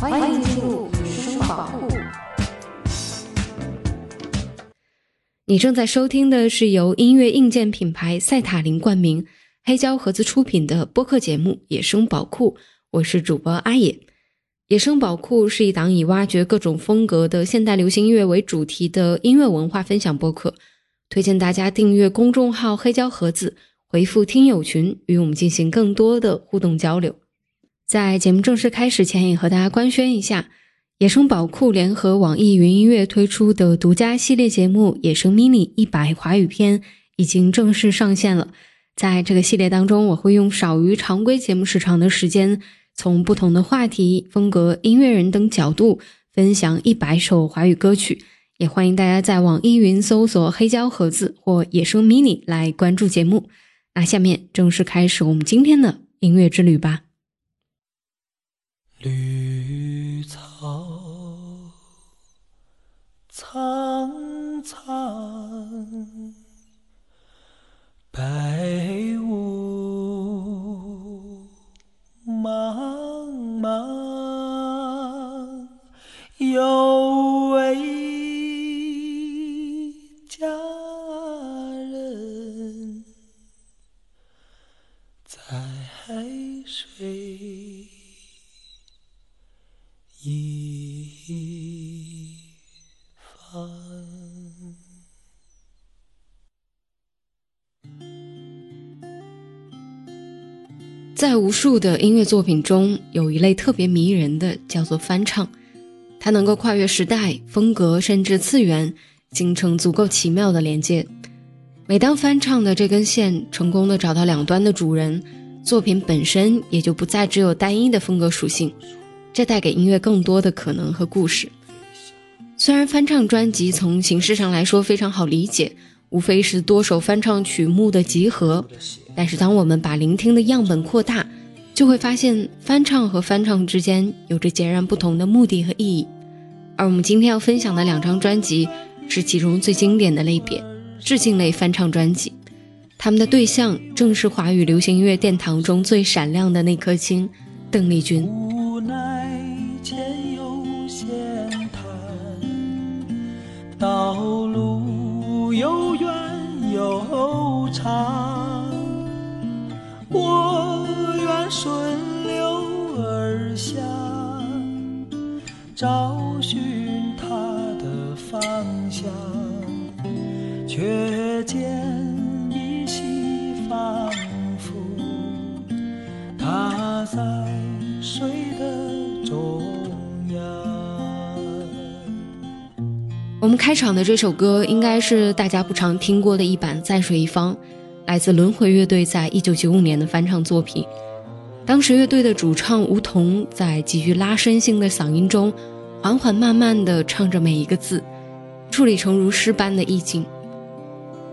欢迎进入野生宝库。你正在收听的是由音乐硬件品牌赛塔林冠名、黑胶盒子出品的播客节目《野生宝库》，我是主播阿野。《野生宝库》是一档以挖掘各种风格的现代流行音乐为主题的音乐文化分享播客，推荐大家订阅公众号“黑胶盒子”，回复“听友群”与我们进行更多的互动交流。在节目正式开始前，也和大家官宣一下，野生宝库联合网易云音乐推出的独家系列节目《野生 mini 一百华语篇》已经正式上线了。在这个系列当中，我会用少于常规节目时长的时间，从不同的话题、风格、音乐人等角度分享一百首华语歌曲。也欢迎大家在网易云搜索“黑胶盒子”或“野生 mini” 来关注节目。那下面正式开始我们今天的音乐之旅吧。绿草苍苍，白雾茫茫，有位在无数的音乐作品中，有一类特别迷人的，叫做翻唱。它能够跨越时代、风格，甚至次元，形成足够奇妙的连接。每当翻唱的这根线成功的找到两端的主人，作品本身也就不再只有单一的风格属性。这带给音乐更多的可能和故事。虽然翻唱专辑从形式上来说非常好理解，无非是多首翻唱曲目的集合，但是当我们把聆听的样本扩大，就会发现翻唱和翻唱之间有着截然不同的目的和意义。而我们今天要分享的两张专辑是其中最经典的类别——致敬类翻唱专辑。他们的对象正是华语流行音乐殿堂中最闪亮的那颗星——邓丽君。悠长，我愿顺流而下，找寻它的方向，却见依稀仿佛它在我们开场的这首歌应该是大家不常听过的一版《在水一方》，来自轮回乐队在一九九五年的翻唱作品。当时乐队的主唱吴彤在极具拉伸性的嗓音中，缓缓慢慢地唱着每一个字，处理成如诗般的意境。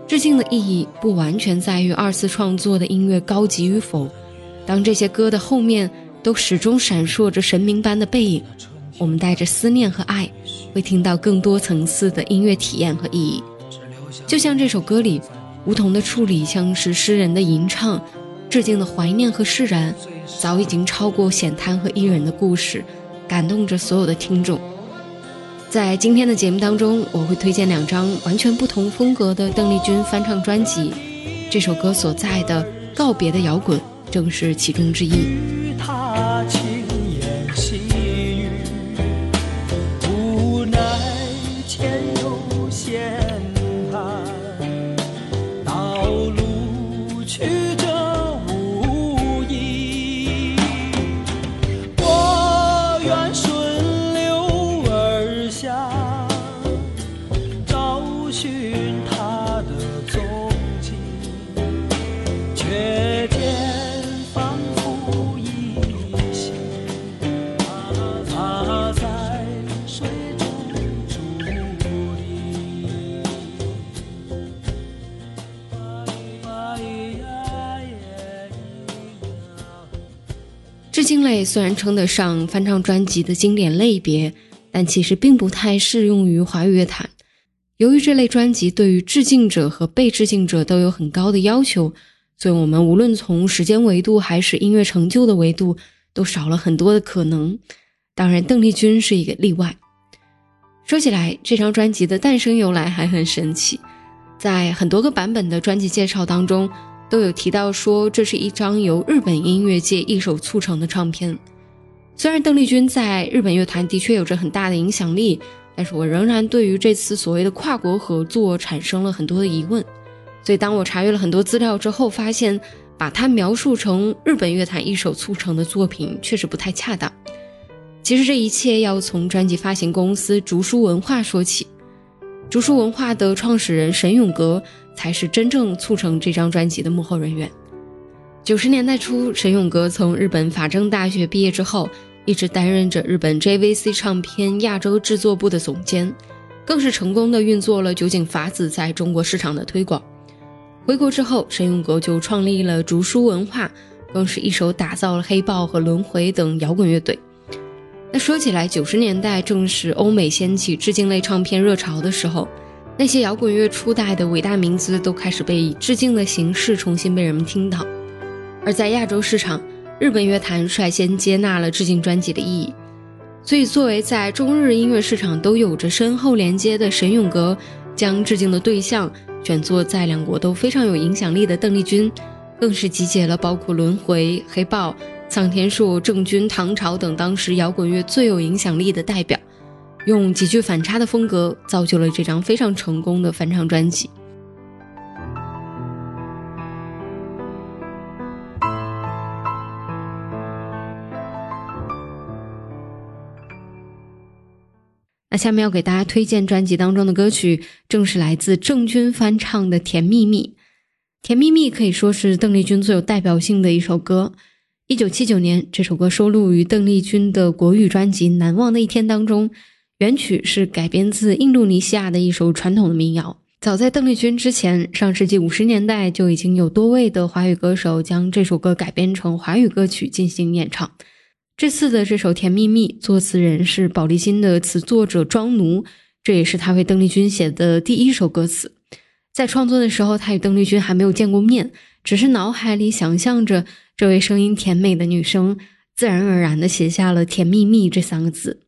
致敬的意义不完全在于二次创作的音乐高级与否，当这些歌的后面都始终闪烁着神明般的背影。我们带着思念和爱，会听到更多层次的音乐体验和意义。就像这首歌里，梧桐的处理像是诗人的吟唱，致敬的怀念和释然，早已经超过险滩和伊人的故事，感动着所有的听众。在今天的节目当中，我会推荐两张完全不同风格的邓丽君翻唱专辑，这首歌所在的告别的摇滚正是其中之一。致敬类虽然称得上翻唱专辑的经典类别，但其实并不太适用于华语乐坛。由于这类专辑对于致敬者和被致敬者都有很高的要求，所以我们无论从时间维度还是音乐成就的维度，都少了很多的可能。当然，邓丽君是一个例外。说起来，这张专辑的诞生由来还很神奇，在很多个版本的专辑介绍当中，都有提到说这是一张由日本音乐界一手促成的唱片。虽然邓丽君在日本乐坛的确有着很大的影响力，但是我仍然对于这次所谓的跨国合作产生了很多的疑问。所以，当我查阅了很多资料之后，发现把它描述成日本乐坛一手促成的作品，确实不太恰当。其实这一切要从专辑发行公司竹书文化说起。竹书文化的创始人沈永革才是真正促成这张专辑的幕后人员。九十年代初，沈永革从日本法政大学毕业之后，一直担任着日本 JVC 唱片亚洲制作部的总监，更是成功的运作了酒井法子在中国市场的推广。回国之后，沈永革就创立了竹书文化，更是一手打造了黑豹和轮回等摇滚乐队。那说起来，九十年代正是欧美掀起致敬类唱片热潮的时候，那些摇滚乐初代的伟大名字都开始被以致敬的形式重新被人们听到。而在亚洲市场，日本乐坛率先接纳了致敬专辑的意义，所以作为在中日音乐市场都有着深厚连接的沈永革，将致敬的对象选作在两国都非常有影响力的邓丽君，更是集结了包括轮回、黑豹。苍天树、郑钧、唐朝等当时摇滚乐最有影响力的代表，用极具反差的风格造就了这张非常成功的翻唱专辑。那下面要给大家推荐专辑当中的歌曲，正是来自郑钧翻唱的《甜蜜蜜》。《甜蜜蜜》可以说是邓丽君最有代表性的一首歌。一九七九年，这首歌收录于邓丽君的国语专辑《难忘的一天》当中。原曲是改编自印度尼西亚的一首传统的民谣。早在邓丽君之前，上世纪五十年代就已经有多位的华语歌手将这首歌改编成华语歌曲进行演唱。这次的这首《甜蜜蜜》，作词人是宝丽金的词作者庄奴，这也是他为邓丽君写的第一首歌词。在创作的时候，他与邓丽君还没有见过面，只是脑海里想象着。这位声音甜美的女生，自然而然地写下了“甜蜜蜜”这三个字。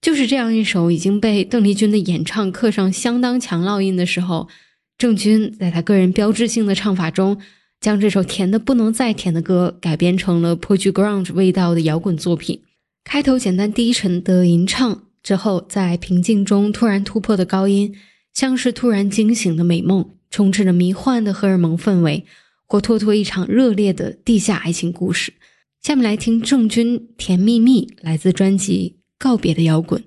就是这样一首已经被邓丽君的演唱刻上相当强烙印的时候，郑钧在他个人标志性的唱法中，将这首甜的不能再甜的歌改编成了颇具 grunge 味道的摇滚作品。开头简单低沉的吟唱，之后在平静中突然突破的高音，像是突然惊醒的美梦，充斥着迷幻的荷尔蒙氛围。活脱脱一场热烈的地下爱情故事。下面来听郑钧《甜蜜蜜》，来自专辑《告别的摇滚》。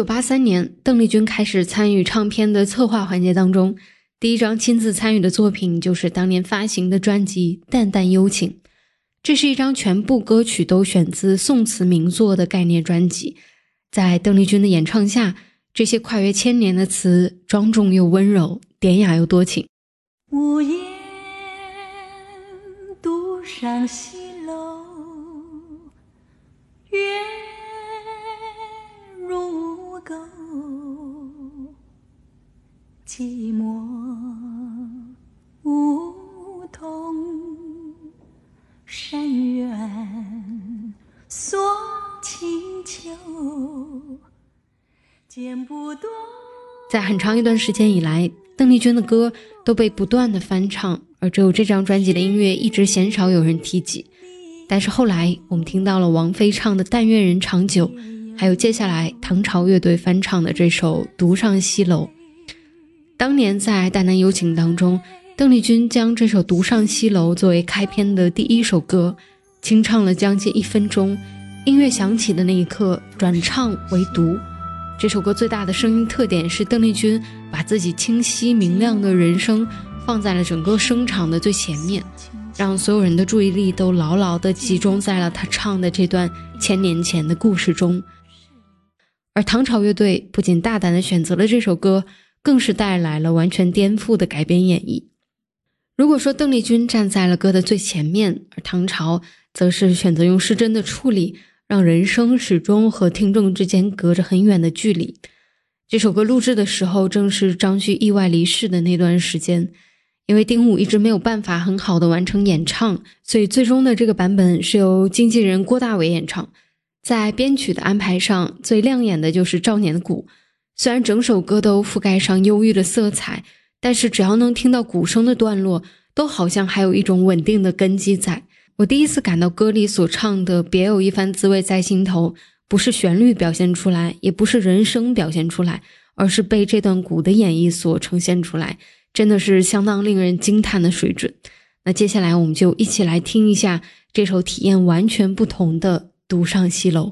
九八三年，邓丽君开始参与唱片的策划环节当中。第一张亲自参与的作品就是当年发行的专辑《淡淡幽情》，这是一张全部歌曲都选自宋词名作的概念专辑。在邓丽君的演唱下，这些跨越千年的词，庄重又温柔，典雅又多情。无言独上西寂寞梧桐深院锁清秋，剪不断。在很长一段时间以来，邓丽君的歌都被不断的翻唱，而只有这张专辑的音乐一直鲜少有人提及。但是后来我们听到了王菲唱的《但愿人长久》，还有接下来唐朝乐队翻唱的这首《独上西楼》。当年在《淡淡幽情》当中，邓丽君将这首《独上西楼》作为开篇的第一首歌，清唱了将近一分钟。音乐响起的那一刻，转唱为读。这首歌最大的声音特点是邓丽君把自己清晰明亮的人声放在了整个声场的最前面，让所有人的注意力都牢牢地集中在了她唱的这段千年前的故事中。而唐朝乐队不仅大胆地选择了这首歌，更是带来了完全颠覆的改编演绎。如果说邓丽君站在了歌的最前面，而唐朝则是选择用失真的处理。让人声始终和听众之间隔着很远的距离。这首歌录制的时候，正是张旭意外离世的那段时间，因为丁武一直没有办法很好的完成演唱，所以最终的这个版本是由经纪人郭大伟演唱。在编曲的安排上，最亮眼的就是赵年的鼓。虽然整首歌都覆盖上忧郁的色彩，但是只要能听到鼓声的段落，都好像还有一种稳定的根基在。我第一次感到歌里所唱的“别有一番滋味在心头”，不是旋律表现出来，也不是人声表现出来，而是被这段鼓的演绎所呈现出来，真的是相当令人惊叹的水准。那接下来我们就一起来听一下这首体验完全不同的《独上西楼》。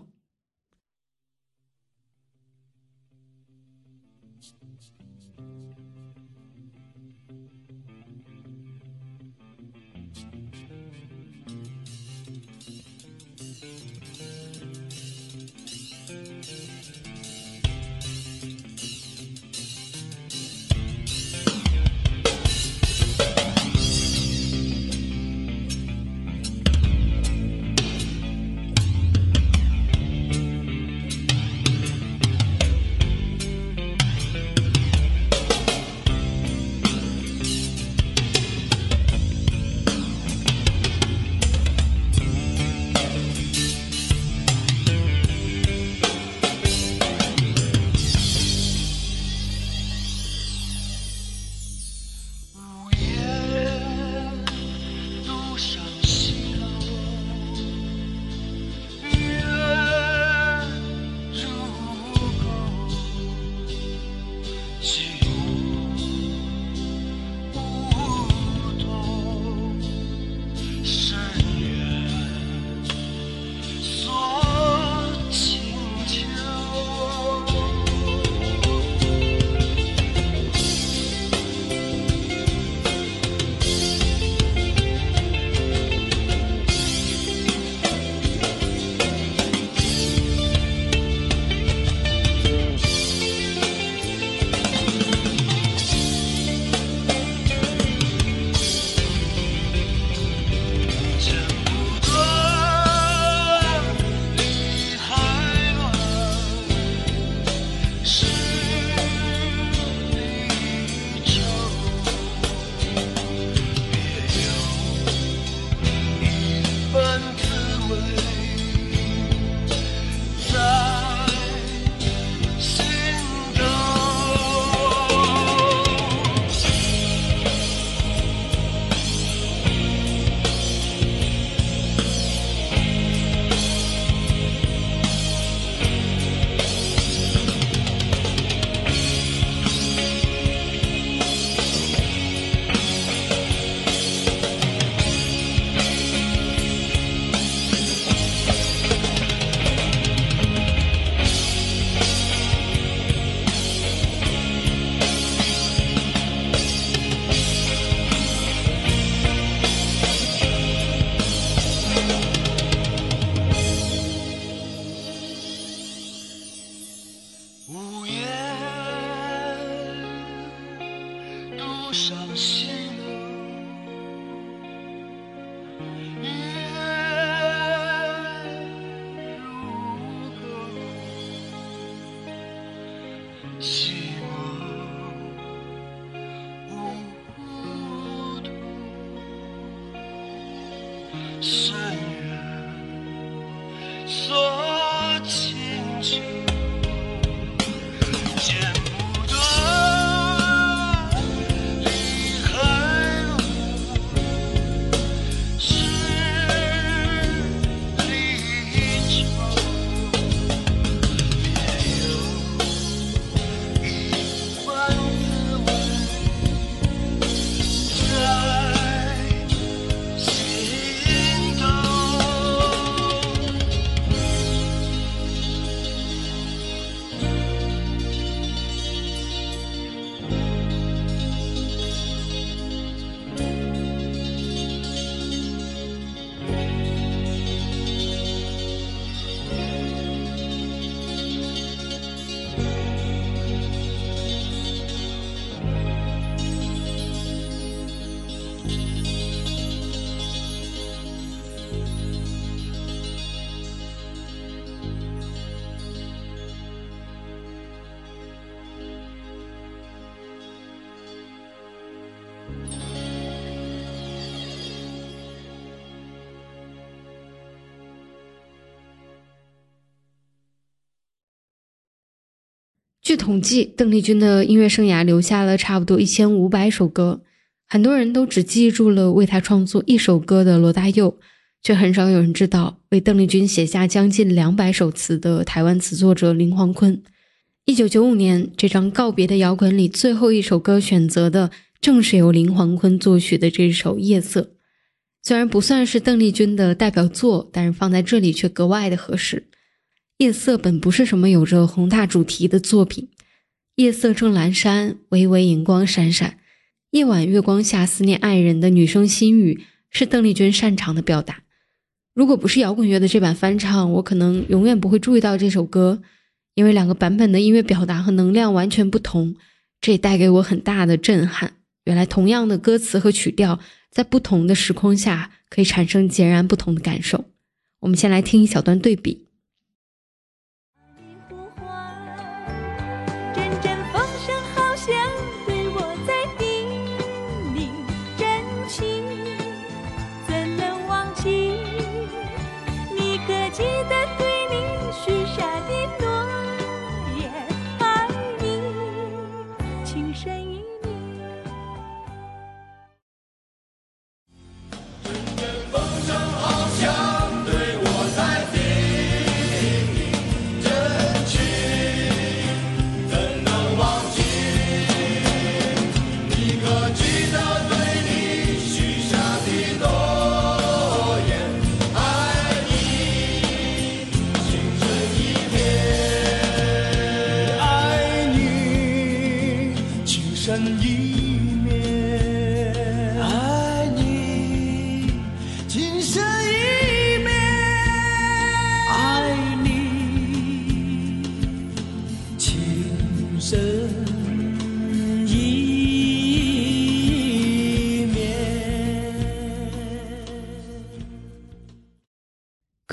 据统计，邓丽君的音乐生涯留下了差不多一千五百首歌，很多人都只记住了为她创作一首歌的罗大佑，却很少有人知道为邓丽君写下将近两百首词的台湾词作者林煌坤。一九九五年这张告别的摇滚里最后一首歌选择的正是由林煌坤作曲的这首《夜色》，虽然不算是邓丽君的代表作，但是放在这里却格外的合适。夜色本不是什么有着宏大主题的作品，夜色正阑珊，微微荧光闪闪，夜晚月光下思念爱人的女生心语是邓丽君擅长的表达。如果不是摇滚乐的这版翻唱，我可能永远不会注意到这首歌，因为两个版本的音乐表达和能量完全不同，这也带给我很大的震撼。原来同样的歌词和曲调，在不同的时空下可以产生截然不同的感受。我们先来听一小段对比。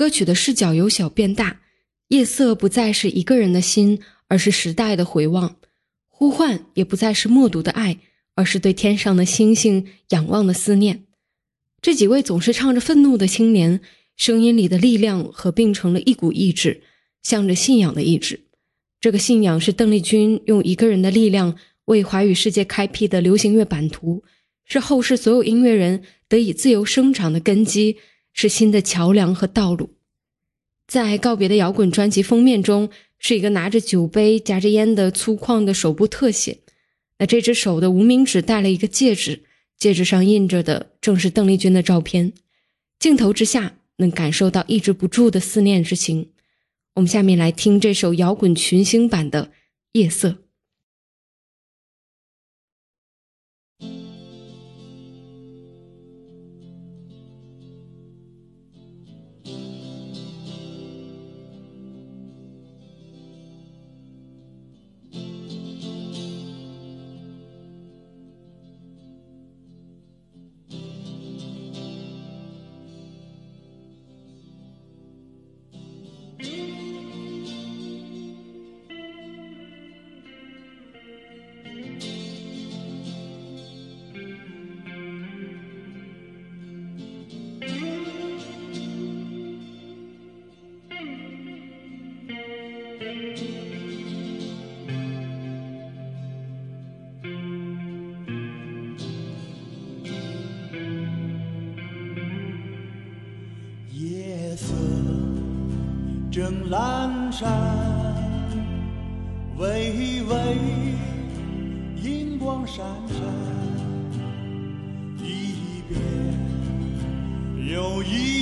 歌曲的视角由小变大，夜色不再是一个人的心，而是时代的回望；呼唤也不再是默读的爱，而是对天上的星星仰望的思念。这几位总是唱着愤怒的青年，声音里的力量合并成了一股意志，向着信仰的意志。这个信仰是邓丽君用一个人的力量为华语世界开辟的流行乐版图，是后世所有音乐人得以自由生长的根基，是新的桥梁和道路。在告别的摇滚专辑封面中，是一个拿着酒杯、夹着烟的粗犷的手部特写。那这只手的无名指戴了一个戒指，戒指上印着的正是邓丽君的照片。镜头之下，能感受到抑制不住的思念之情。我们下面来听这首摇滚群星版的《夜色》。我一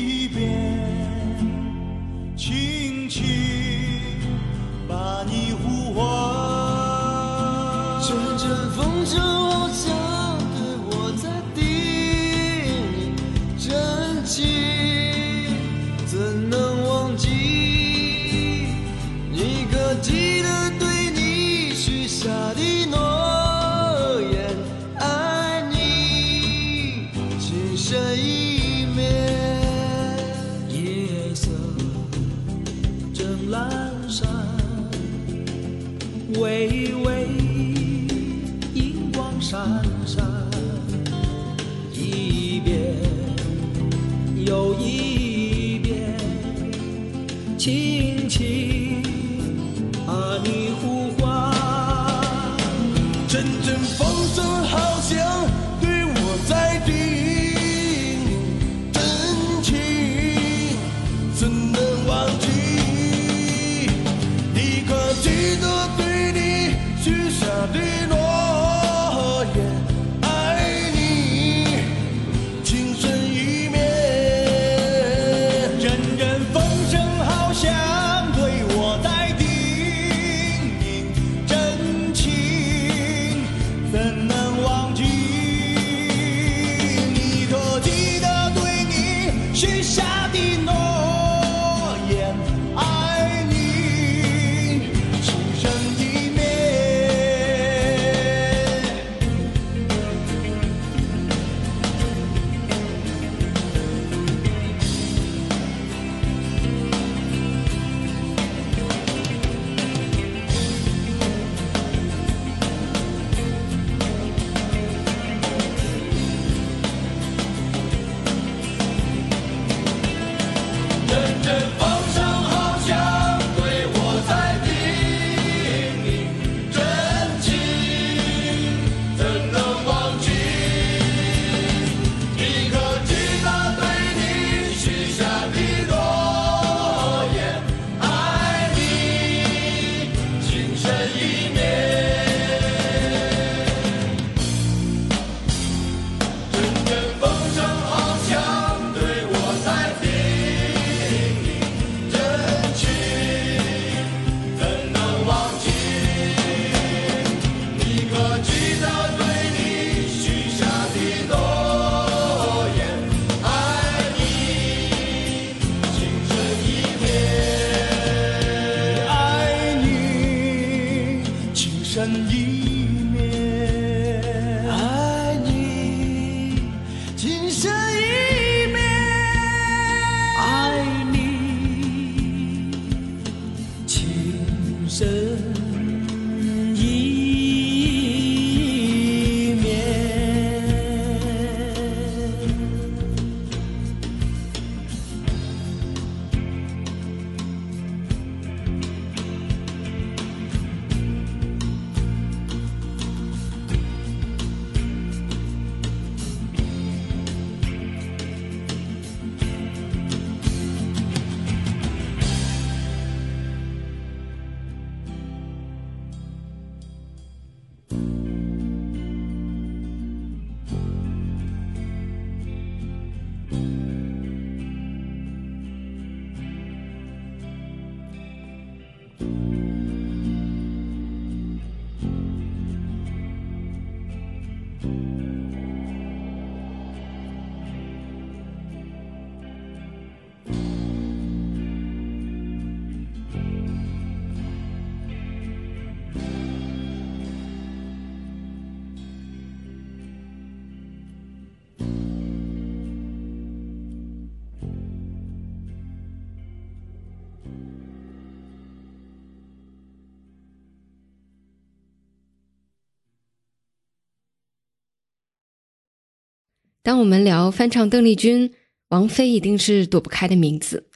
当我们聊翻唱邓丽君，王菲一定是躲不开的名字。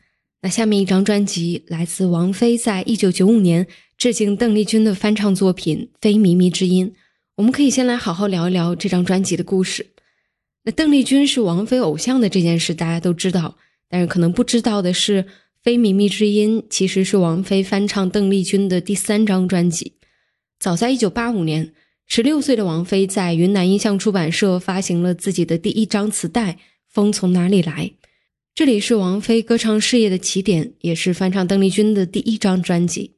那下面一张专辑来自王菲在一九九五年致敬邓丽君的翻唱作品《非靡靡之音》。我们可以先来好好聊一聊这张专辑的故事。那邓丽君是王菲偶像的这件事大家都知道，但是可能不知道的是，《非靡靡之音》其实是王菲翻唱邓丽君的第三张专辑。早在1985年，十六岁的王菲在云南音像出版社发行了自己的第一张磁带《风从哪里来》，这里是王菲歌唱事业的起点，也是翻唱邓丽君的第一张专辑。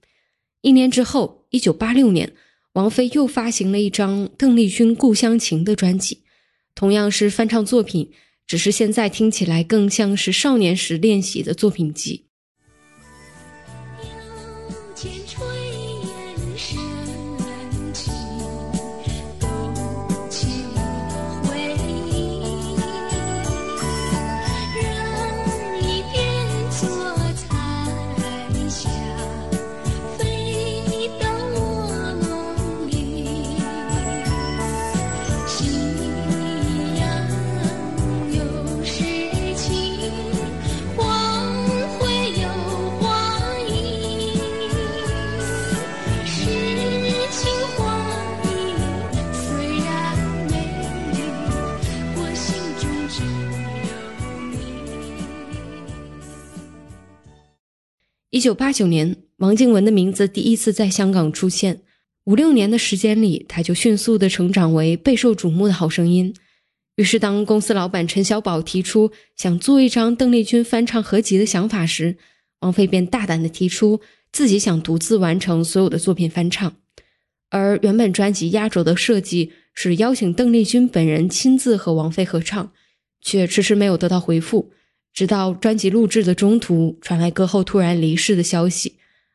一年之后，1986年，王菲又发行了一张邓丽君《故乡情》的专辑，同样是翻唱作品，只是现在听起来更像是少年时练习的作品集。一九八九年，王静文的名字第一次在香港出现。五六年的时间里，她就迅速的成长为备受瞩目的好声音。于是，当公司老板陈小宝提出想做一张邓丽君翻唱合集的想法时，王菲便大胆的提出自己想独自完成所有的作品翻唱。而原本专辑压轴的设计是邀请邓丽君本人亲自和王菲合唱，却迟迟没有得到回复。直到专辑录制的中途传来歌后突然离世的消息，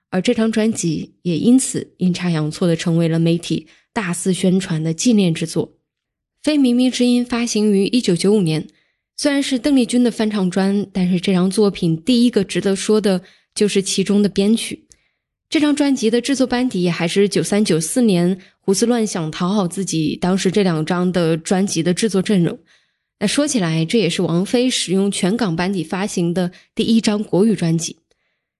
而这张专辑也因此阴差阳错的成为了媒体大肆宣传的纪念之作。《非靡靡之音》发行于一九九五年，虽然是邓丽君的翻唱专，但是这张作品第一个值得说的就是其中的编曲。这张专辑的制作班底还是九三九四年胡思乱想讨好自己当时这两张的专辑的制作阵容。那说起来，这也是王菲使用全港班底发行的第一张国语专辑。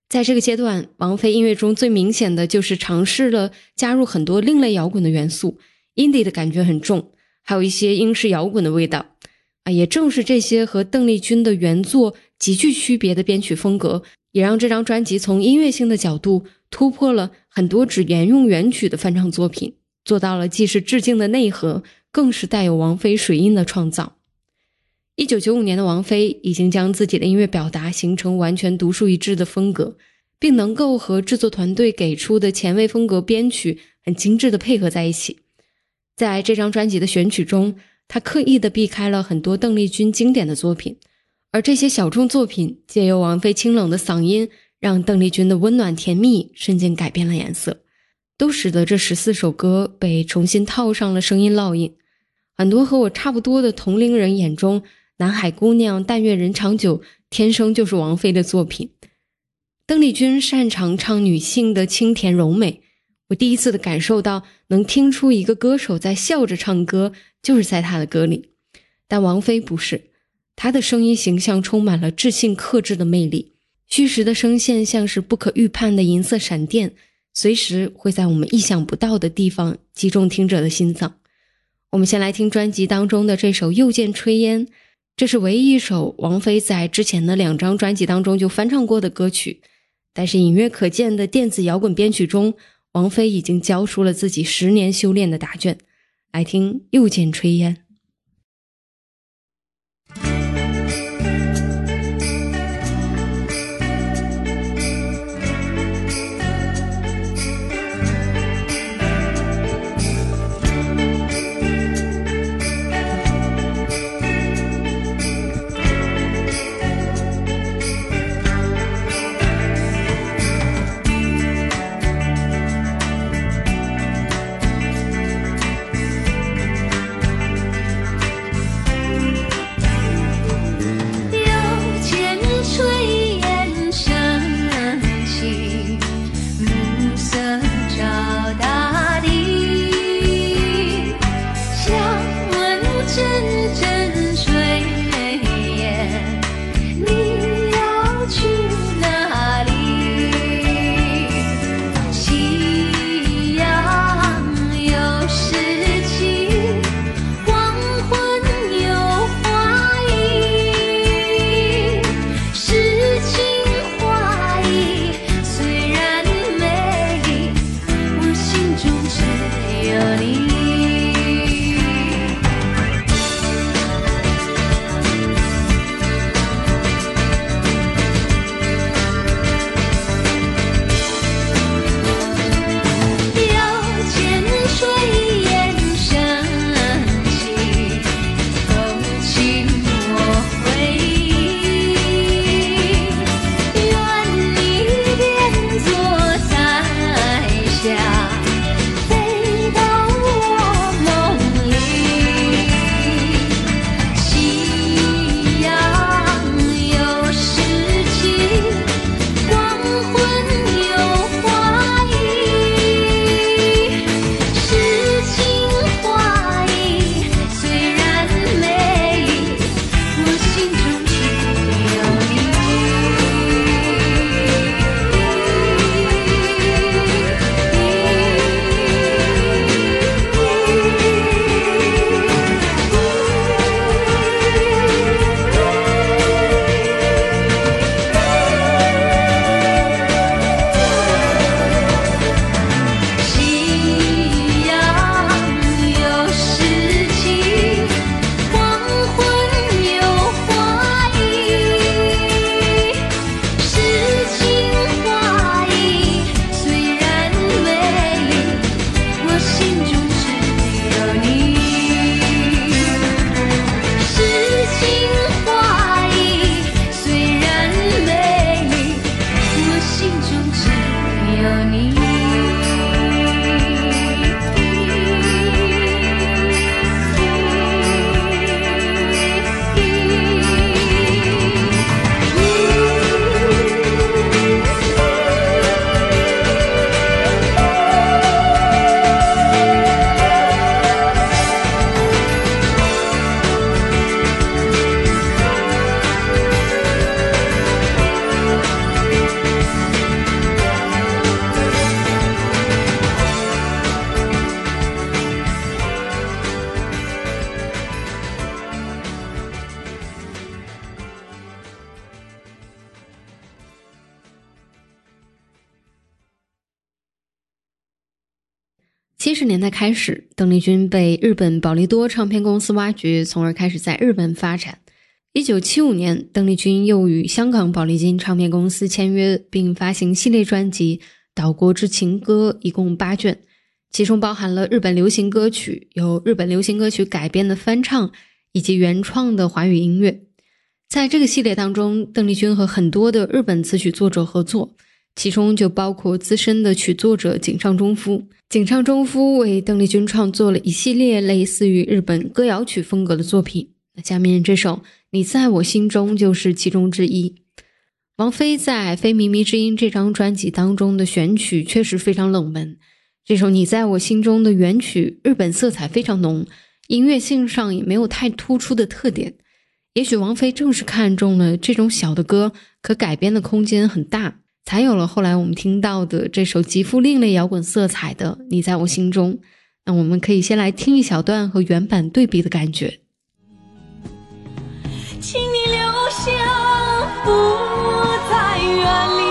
在这个阶段，王菲音乐中最明显的就是尝试了加入很多另类摇滚的元素，indie 的感觉很重，还有一些英式摇滚的味道。啊，也正是这些和邓丽君的原作极具区别的编曲风格，也让这张专辑从音乐性的角度突破了很多只沿用原曲的翻唱作品，做到了既是致敬的内核，更是带有王菲水印的创造。一九九五年的王菲已经将自己的音乐表达形成完全独树一帜的风格，并能够和制作团队给出的前卫风格编曲很精致的配合在一起。在这张专辑的选曲中，她刻意的避开了很多邓丽君经典的作品，而这些小众作品借由王菲清冷的嗓音，让邓丽君的温暖甜蜜瞬间改变了颜色，都使得这十四首歌被重新套上了声音烙印。很多和我差不多的同龄人眼中，南海姑娘、但愿人长久，天生就是王菲的作品。邓丽君擅长唱女性的清甜柔美，我第一次的感受到能听出一个歌手在笑着唱歌，就是在她的歌里。但王菲不是，她的声音形象充满了智性克制的魅力，虚实的声线像是不可预判的银色闪电，随时会在我们意想不到的地方击中听者的心脏。我们先来听专辑当中的这首《又见炊烟》，这是唯一一首王菲在之前的两张专辑当中就翻唱过的歌曲。但是隐约可见的电子摇滚编曲中，王菲已经交出了自己十年修炼的答卷。来听《又见炊烟》。开始，邓丽君被日本宝丽多唱片公司挖掘，从而开始在日本发展。一九七五年，邓丽君又与香港宝丽金唱片公司签约，并发行系列专辑《岛国之情歌》，一共八卷，其中包含了日本流行歌曲、由日本流行歌曲改编的翻唱以及原创的华语音乐。在这个系列当中，邓丽君和很多的日本词曲作者合作。其中就包括资深的曲作者井上忠夫。井上忠夫为邓丽君创作了一系列类似于日本歌谣曲风格的作品。那下面这首《你在我心中》就是其中之一。王菲在《非靡靡之音》这张专辑当中的选曲确实非常冷门。这首《你在我心中》的原曲日本色彩非常浓，音乐性上也没有太突出的特点。也许王菲正是看中了这种小的歌，可改编的空间很大。才有了后来我们听到的这首极富另类摇滚色彩的《你在我心中》。那我们可以先来听一小段和原版对比的感觉。请你留下，不再远离。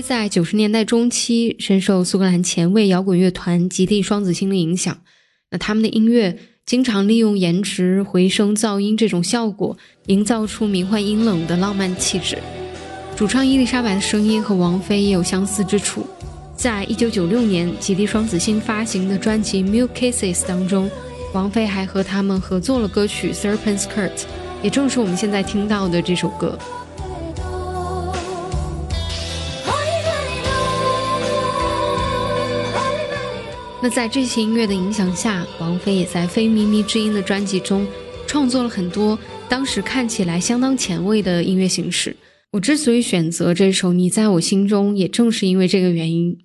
在九十年代中期深受苏格兰前卫摇滚乐团极地双子星的影响，那他们的音乐经常利用延迟、回声、噪音这种效果，营造出迷幻阴冷的浪漫气质。主唱伊丽莎白的声音和王菲也有相似之处。在一九九六年极地双子星发行的专辑《Milk Cases》当中，王菲还和他们合作了歌曲《Serpent's Skirt》，也正是我们现在听到的这首歌。那在这些音乐的影响下，王菲也在《非靡靡之音》的专辑中创作了很多当时看起来相当前卫的音乐形式。我之所以选择这首《你在我心中》，也正是因为这个原因。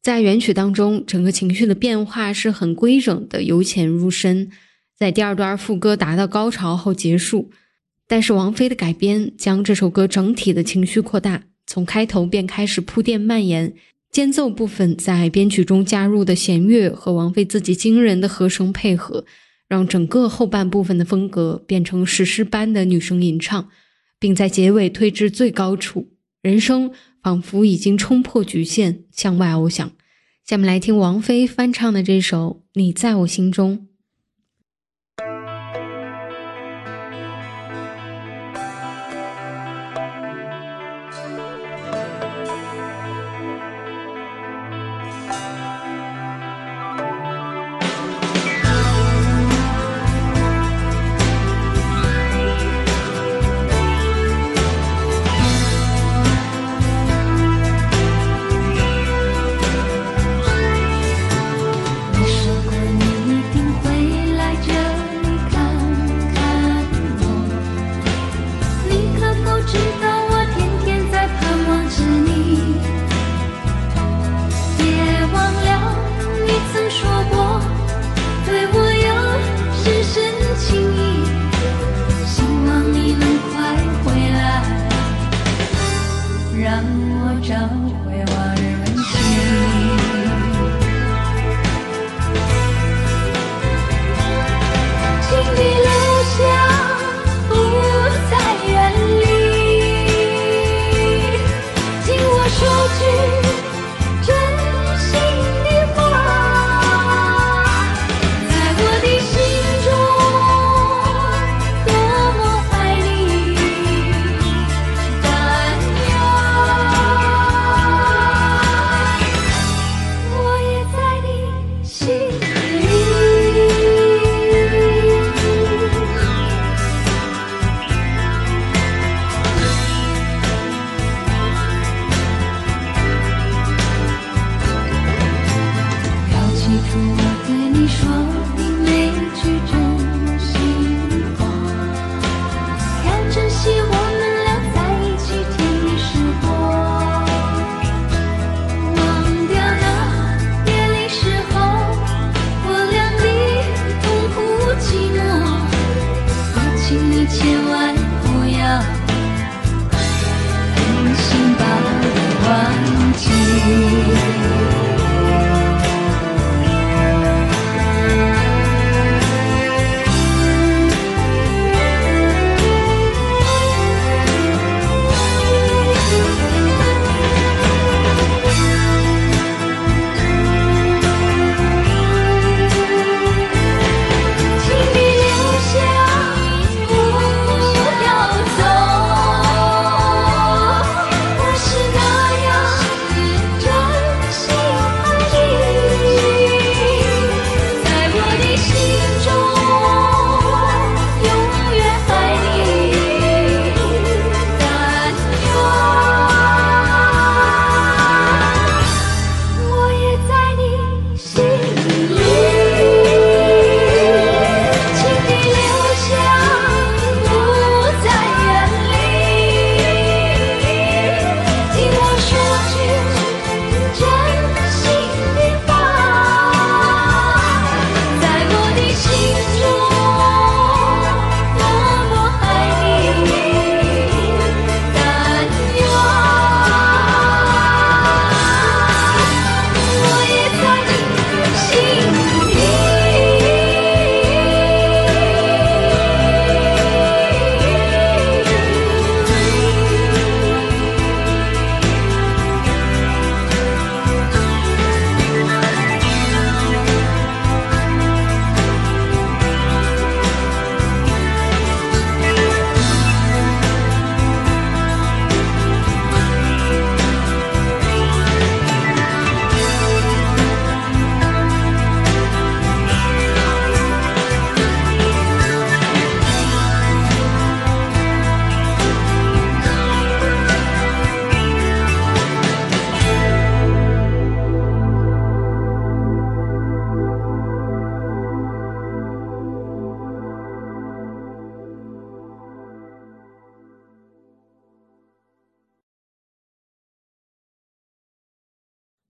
在原曲当中，整个情绪的变化是很规整的，由浅入深，在第二段副歌达到高潮后结束。但是王菲的改编将这首歌整体的情绪扩大，从开头便开始铺垫蔓延。间奏部分在编曲中加入的弦乐和王菲自己惊人的和声配合，让整个后半部分的风格变成史诗般的女声吟唱，并在结尾推至最高处，人声仿佛已经冲破局限，向外翱翔。下面来听王菲翻唱的这首《你在我心中》。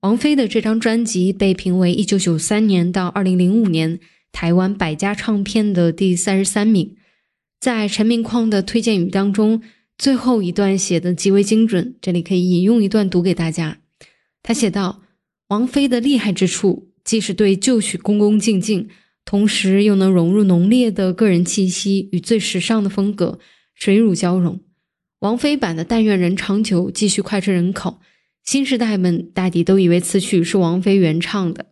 王菲的这张专辑被评为1993年到2005年台湾百家唱片的第三十三名。在陈明匡的推荐语当中，最后一段写的极为精准，这里可以引用一段读给大家。他写道：“王菲的厉害之处，既是对旧曲恭恭敬敬，同时又能融入浓烈的个人气息与最时尚的风格，水乳交融。王菲版的《但愿人长久》继续脍炙人口。”新时代们大抵都以为此曲是王菲原唱的，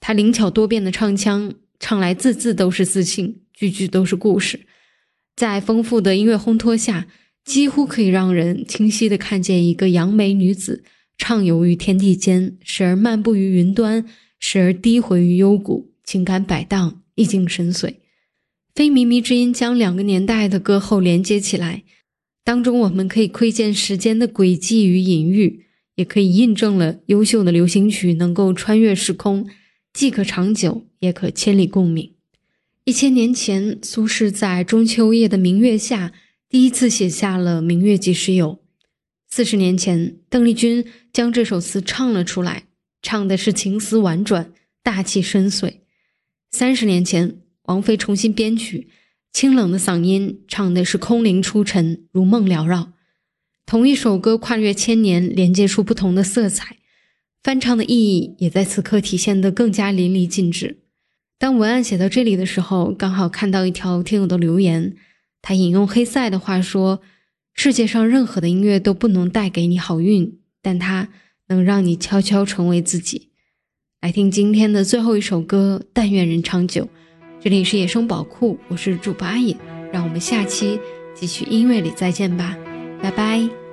她灵巧多变的唱腔，唱来字字都是自信，句句都是故事。在丰富的音乐烘托下，几乎可以让人清晰地看见一个扬眉女子畅游于天地间，时而漫步于云端，时而低回于幽谷，情感摆荡，意境深邃。非靡靡之音将两个年代的歌后连接起来，当中我们可以窥见时间的轨迹与隐喻。也可以印证了优秀的流行曲能够穿越时空，既可长久，也可千里共鸣。一千年前，苏轼在中秋夜的明月下，第一次写下了《明月几时有》。四十年前，邓丽君将这首词唱了出来，唱的是情思婉转、大气深邃。三十年前，王菲重新编曲，清冷的嗓音唱的是空灵出尘、如梦缭绕。同一首歌跨越千年，连接出不同的色彩，翻唱的意义也在此刻体现得更加淋漓尽致。当文案写到这里的时候，刚好看到一条听友的留言，他引用黑塞的话说：“世界上任何的音乐都不能带给你好运，但它能让你悄悄成为自己。”来听今天的最后一首歌《但愿人长久》。这里是野生宝库，我是主播阿野，让我们下期继续音乐里再见吧。拜拜。